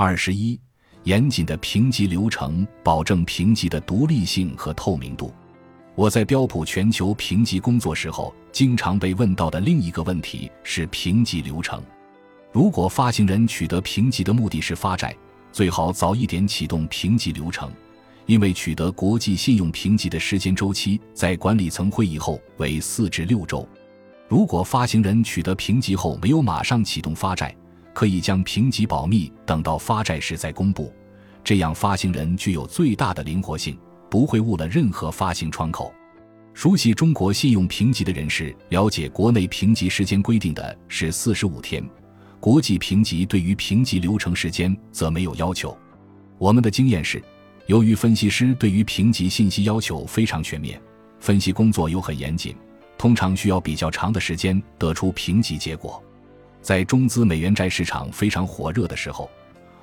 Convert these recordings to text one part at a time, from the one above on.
二十一，严谨的评级流程保证评级的独立性和透明度。我在标普全球评级工作时候，经常被问到的另一个问题是评级流程。如果发行人取得评级的目的是发债，最好早一点启动评级流程，因为取得国际信用评级的时间周期在管理层会议后为四至六周。如果发行人取得评级后没有马上启动发债，可以将评级保密，等到发债时再公布，这样发行人具有最大的灵活性。不会误了任何发行窗口。熟悉中国信用评级的人士了解，国内评级时间规定的是四十五天，国际评级对于评级流程时间则没有要求。我们的经验是，由于分析师对于评级信息要求非常全面，分析工作又很严谨，通常需要比较长的时间得出评级结果。在中资美元债市场非常火热的时候，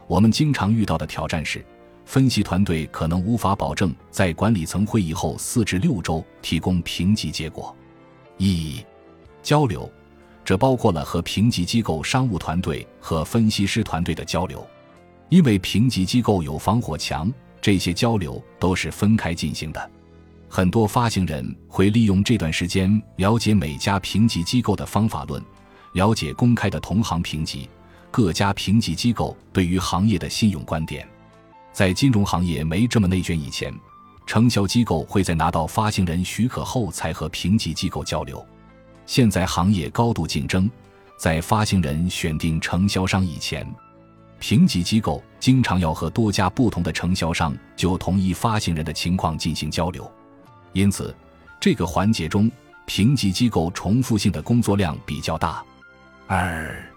我们经常遇到的挑战是。分析团队可能无法保证在管理层会议后四至六周提供评级结果。一、交流，这包括了和评级机构商务团队和分析师团队的交流。因为评级机构有防火墙，这些交流都是分开进行的。很多发行人会利用这段时间了解每家评级机构的方法论，了解公开的同行评级，各家评级机构对于行业的信用观点。在金融行业没这么内卷以前，承销机构会在拿到发行人许可后才和评级机构交流。现在行业高度竞争，在发行人选定承销商以前，评级机构经常要和多家不同的承销商就同一发行人的情况进行交流。因此，这个环节中评级机构重复性的工作量比较大。二，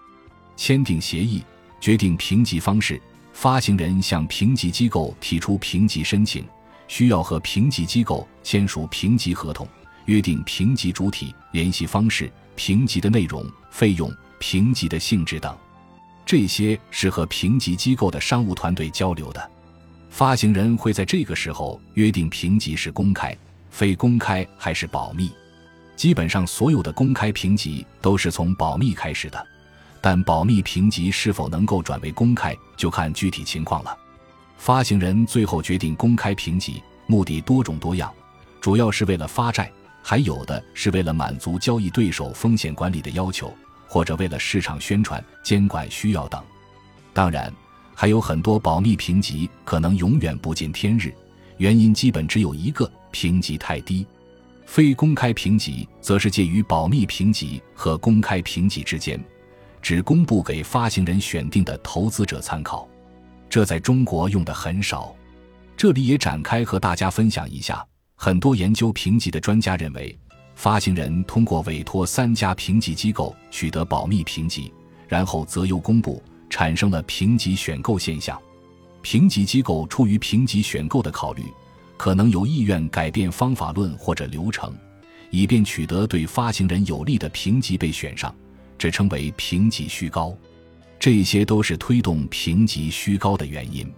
签订协议，决定评级方式。发行人向评级机构提出评级申请，需要和评级机构签署评级合同，约定评级主体、联系方式、评级的内容、费用、评级的性质等。这些是和评级机构的商务团队交流的。发行人会在这个时候约定评级是公开、非公开还是保密。基本上，所有的公开评级都是从保密开始的。但保密评级是否能够转为公开，就看具体情况了。发行人最后决定公开评级，目的多种多样，主要是为了发债，还有的是为了满足交易对手风险管理的要求，或者为了市场宣传、监管需要等。当然，还有很多保密评级可能永远不见天日，原因基本只有一个：评级太低。非公开评级则是介于保密评级和公开评级之间。只公布给发行人选定的投资者参考，这在中国用的很少。这里也展开和大家分享一下。很多研究评级的专家认为，发行人通过委托三家评级机构取得保密评级，然后择优公布，产生了评级选购现象。评级机构出于评级选购的考虑，可能有意愿改变方法论或者流程，以便取得对发行人有利的评级被选上。这称为评级虚高，这些都是推动评级虚高的原因。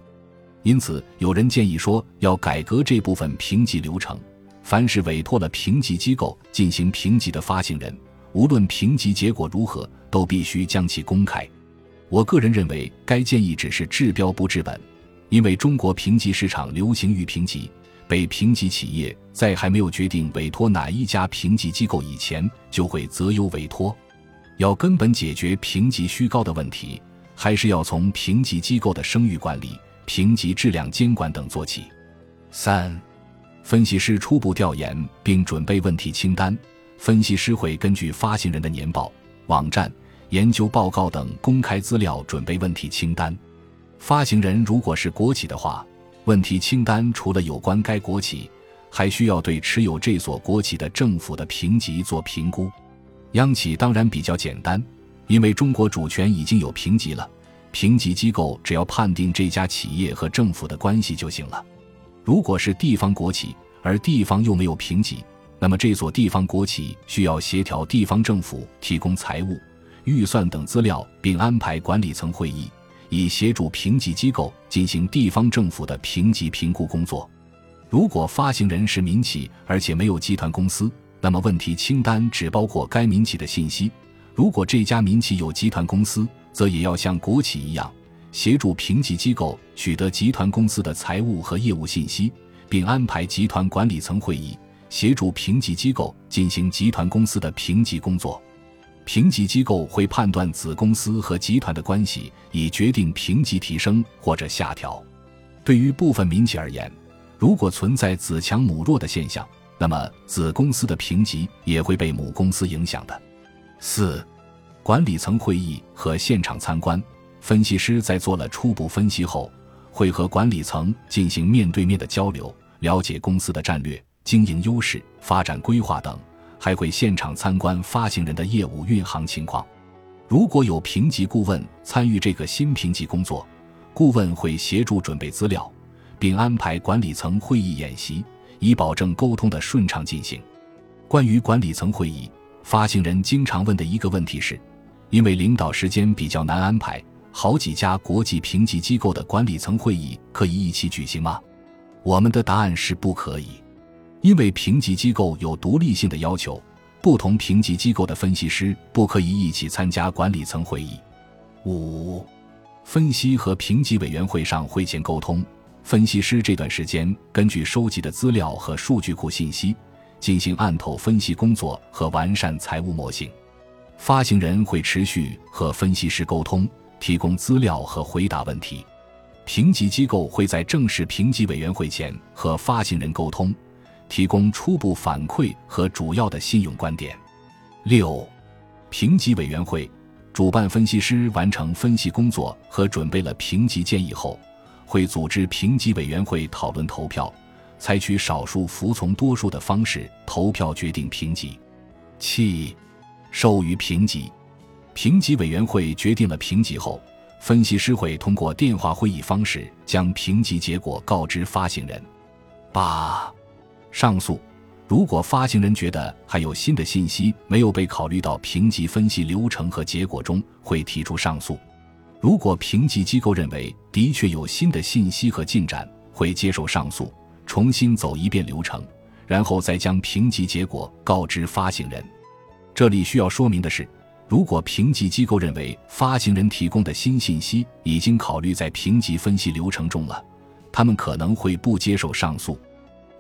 因此，有人建议说要改革这部分评级流程。凡是委托了评级机构进行评级的发行人，无论评级结果如何，都必须将其公开。我个人认为，该建议只是治标不治本，因为中国评级市场流行于评级，被评级企业在还没有决定委托哪一家评级机构以前，就会择优委托。要根本解决评级虚高的问题，还是要从评级机构的声誉管理、评级质量监管等做起。三、分析师初步调研并准备问题清单。分析师会根据发行人的年报、网站、研究报告等公开资料准备问题清单。发行人如果是国企的话，问题清单除了有关该国企，还需要对持有这所国企的政府的评级做评估。央企当然比较简单，因为中国主权已经有评级了，评级机构只要判定这家企业和政府的关系就行了。如果是地方国企，而地方又没有评级，那么这所地方国企需要协调地方政府提供财务、预算等资料，并安排管理层会议，以协助评级机构进行地方政府的评级评估工作。如果发行人是民企，而且没有集团公司。那么问题清单只包括该民企的信息。如果这家民企有集团公司，则也要像国企一样，协助评级机构取得集团公司的财务和业务信息，并安排集团管理层会议，协助评级机构进行集团公司的评级工作。评级机构会判断子公司和集团的关系，以决定评级提升或者下调。对于部分民企而言，如果存在子强母弱的现象，那么子公司的评级也会被母公司影响的。四、管理层会议和现场参观。分析师在做了初步分析后，会和管理层进行面对面的交流，了解公司的战略、经营优势、发展规划等，还会现场参观发行人的业务运行情况。如果有评级顾问参与这个新评级工作，顾问会协助准备资料，并安排管理层会议演习，以保证沟通的顺畅进行。关于管理层会议，发行人经常问的一个问题是：因为领导时间比较难安排。好几家国际评级机构的管理层会议可以一起举行吗？我们的答案是不可以，因为评级机构有独立性的要求，不同评级机构的分析师不可以一起参加管理层会议。五、分析和评级委员会上会前沟通，分析师这段时间根据收集的资料和数据库信息，进行案头分析工作和完善财务模型。发行人会持续和分析师沟通。提供资料和回答问题，评级机构会在正式评级委员会前和发行人沟通，提供初步反馈和主要的信用观点。六，评级委员会主办分析师完成分析工作和准备了评级建议后，会组织评级委员会讨论投票，采取少数服从多数的方式投票决定评级。七，授予评级。评级委员会决定了评级后，分析师会通过电话会议方式将评级结果告知发行人。八、上诉。如果发行人觉得还有新的信息没有被考虑到评级分析流程和结果中，会提出上诉。如果评级机构认为的确有新的信息和进展，会接受上诉，重新走一遍流程，然后再将评级结果告知发行人。这里需要说明的是。如果评级机构认为发行人提供的新信息已经考虑在评级分析流程中了，他们可能会不接受上诉。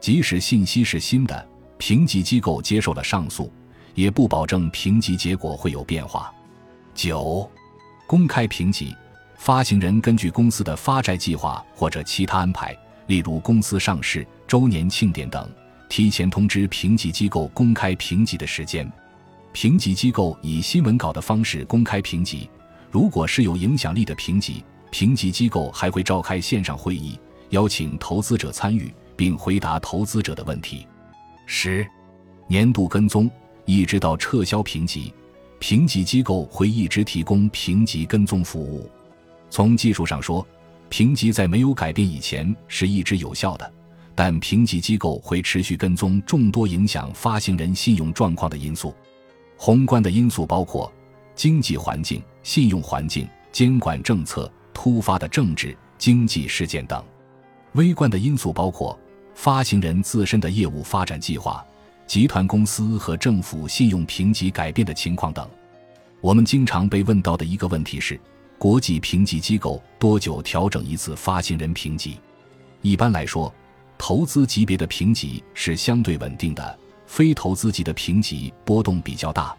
即使信息是新的，评级机构接受了上诉，也不保证评级结果会有变化。九、公开评级，发行人根据公司的发债计划或者其他安排，例如公司上市、周年庆典等，提前通知评级机构公开评级的时间。评级机构以新闻稿的方式公开评级，如果是有影响力的评级，评级机构还会召开线上会议，邀请投资者参与，并回答投资者的问题。十、年度跟踪，一直到撤销评级，评级机构会一直提供评级跟踪服务。从技术上说，评级在没有改变以前是一直有效的，但评级机构会持续跟踪众多影响发行人信用状况的因素。宏观的因素包括经济环境、信用环境、监管政策、突发的政治经济事件等；微观的因素包括发行人自身的业务发展计划、集团公司和政府信用评级改变的情况等。我们经常被问到的一个问题是：国际评级机构多久调整一次发行人评级？一般来说，投资级别的评级是相对稳定的。非投资级的评级波动比较大，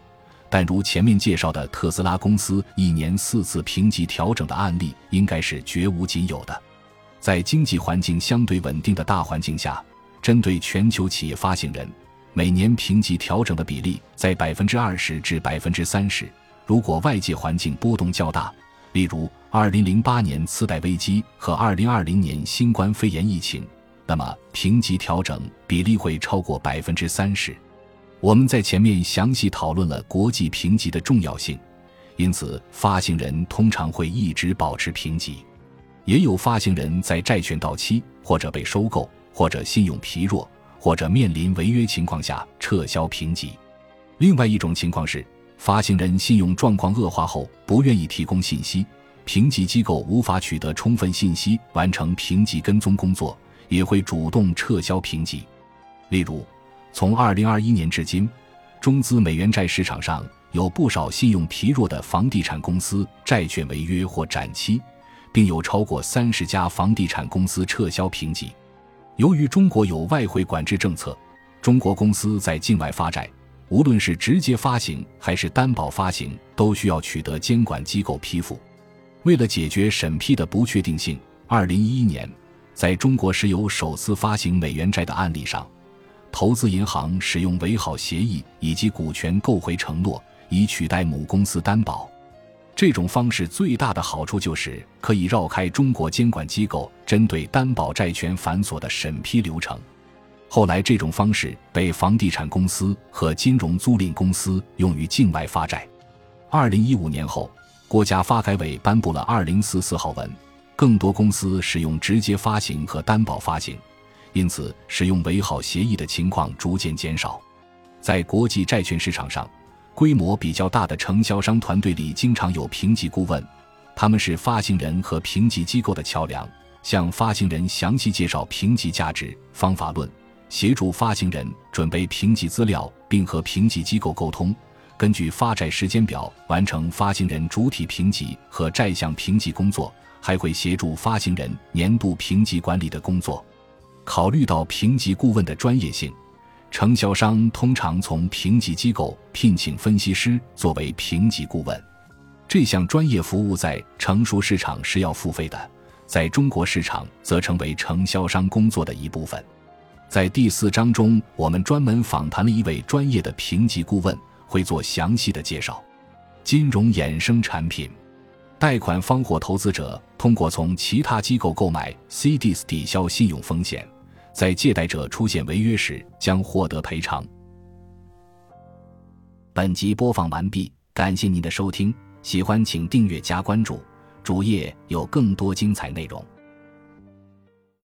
但如前面介绍的特斯拉公司一年四次评级调整的案例，应该是绝无仅有的。在经济环境相对稳定的大环境下，针对全球企业发行人，每年评级调整的比例在百分之二十至百分之三十。如果外界环境波动较大，例如二零零八年次贷危机和二零二零年新冠肺炎疫情。那么评级调整比例会超过百分之三十。我们在前面详细讨论了国际评级的重要性，因此发行人通常会一直保持评级。也有发行人在债券到期或者被收购或者信用疲弱或者面临违约情况下撤销评级。另外一种情况是，发行人信用状况恶化后不愿意提供信息，评级机构无法取得充分信息完成评级跟踪工作。也会主动撤销评级，例如，从二零二一年至今，中资美元债市场上有不少信用疲弱的房地产公司债券违约或展期，并有超过三十家房地产公司撤销评级。由于中国有外汇管制政策，中国公司在境外发债，无论是直接发行还是担保发行，都需要取得监管机构批复。为了解决审批的不确定性，二零一一年，在中国石油首次发行美元债的案例上，投资银行使用维好协议以及股权购回承诺，以取代母公司担保。这种方式最大的好处就是可以绕开中国监管机构针对担保债权繁琐的审批流程。后来，这种方式被房地产公司和金融租赁公司用于境外发债。二零一五年后，国家发改委颁布了二零四四号文，更多公司使用直接发行和担保发行，因此使用维好协议的情况逐渐减少。在国际债券市场上。规模比较大的承销商团队里，经常有评级顾问，他们是发行人和评级机构的桥梁，向发行人详细介绍评级价值、方法论，协助发行人准备评级资料，并和评级机构沟通，根据发债时间表完成发行人主体评级和债项评级工作，还会协助发行人年度评级管理的工作。考虑到评级顾问的专业性。承销商通常从评级机构聘请分析师作为评级顾问，这项专业服务在成熟市场是要付费的，在中国市场则成为承销商工作的一部分。在第四章中，我们专门访谈了一位专业的评级顾问，会做详细的介绍。金融衍生产品，贷款方或投资者通过从其他机构购买 CDS 抵消信用风险。在借贷者出现违约时，将获得赔偿。本集播放完毕，感谢您的收听，喜欢请订阅加关注，主页有更多精彩内容。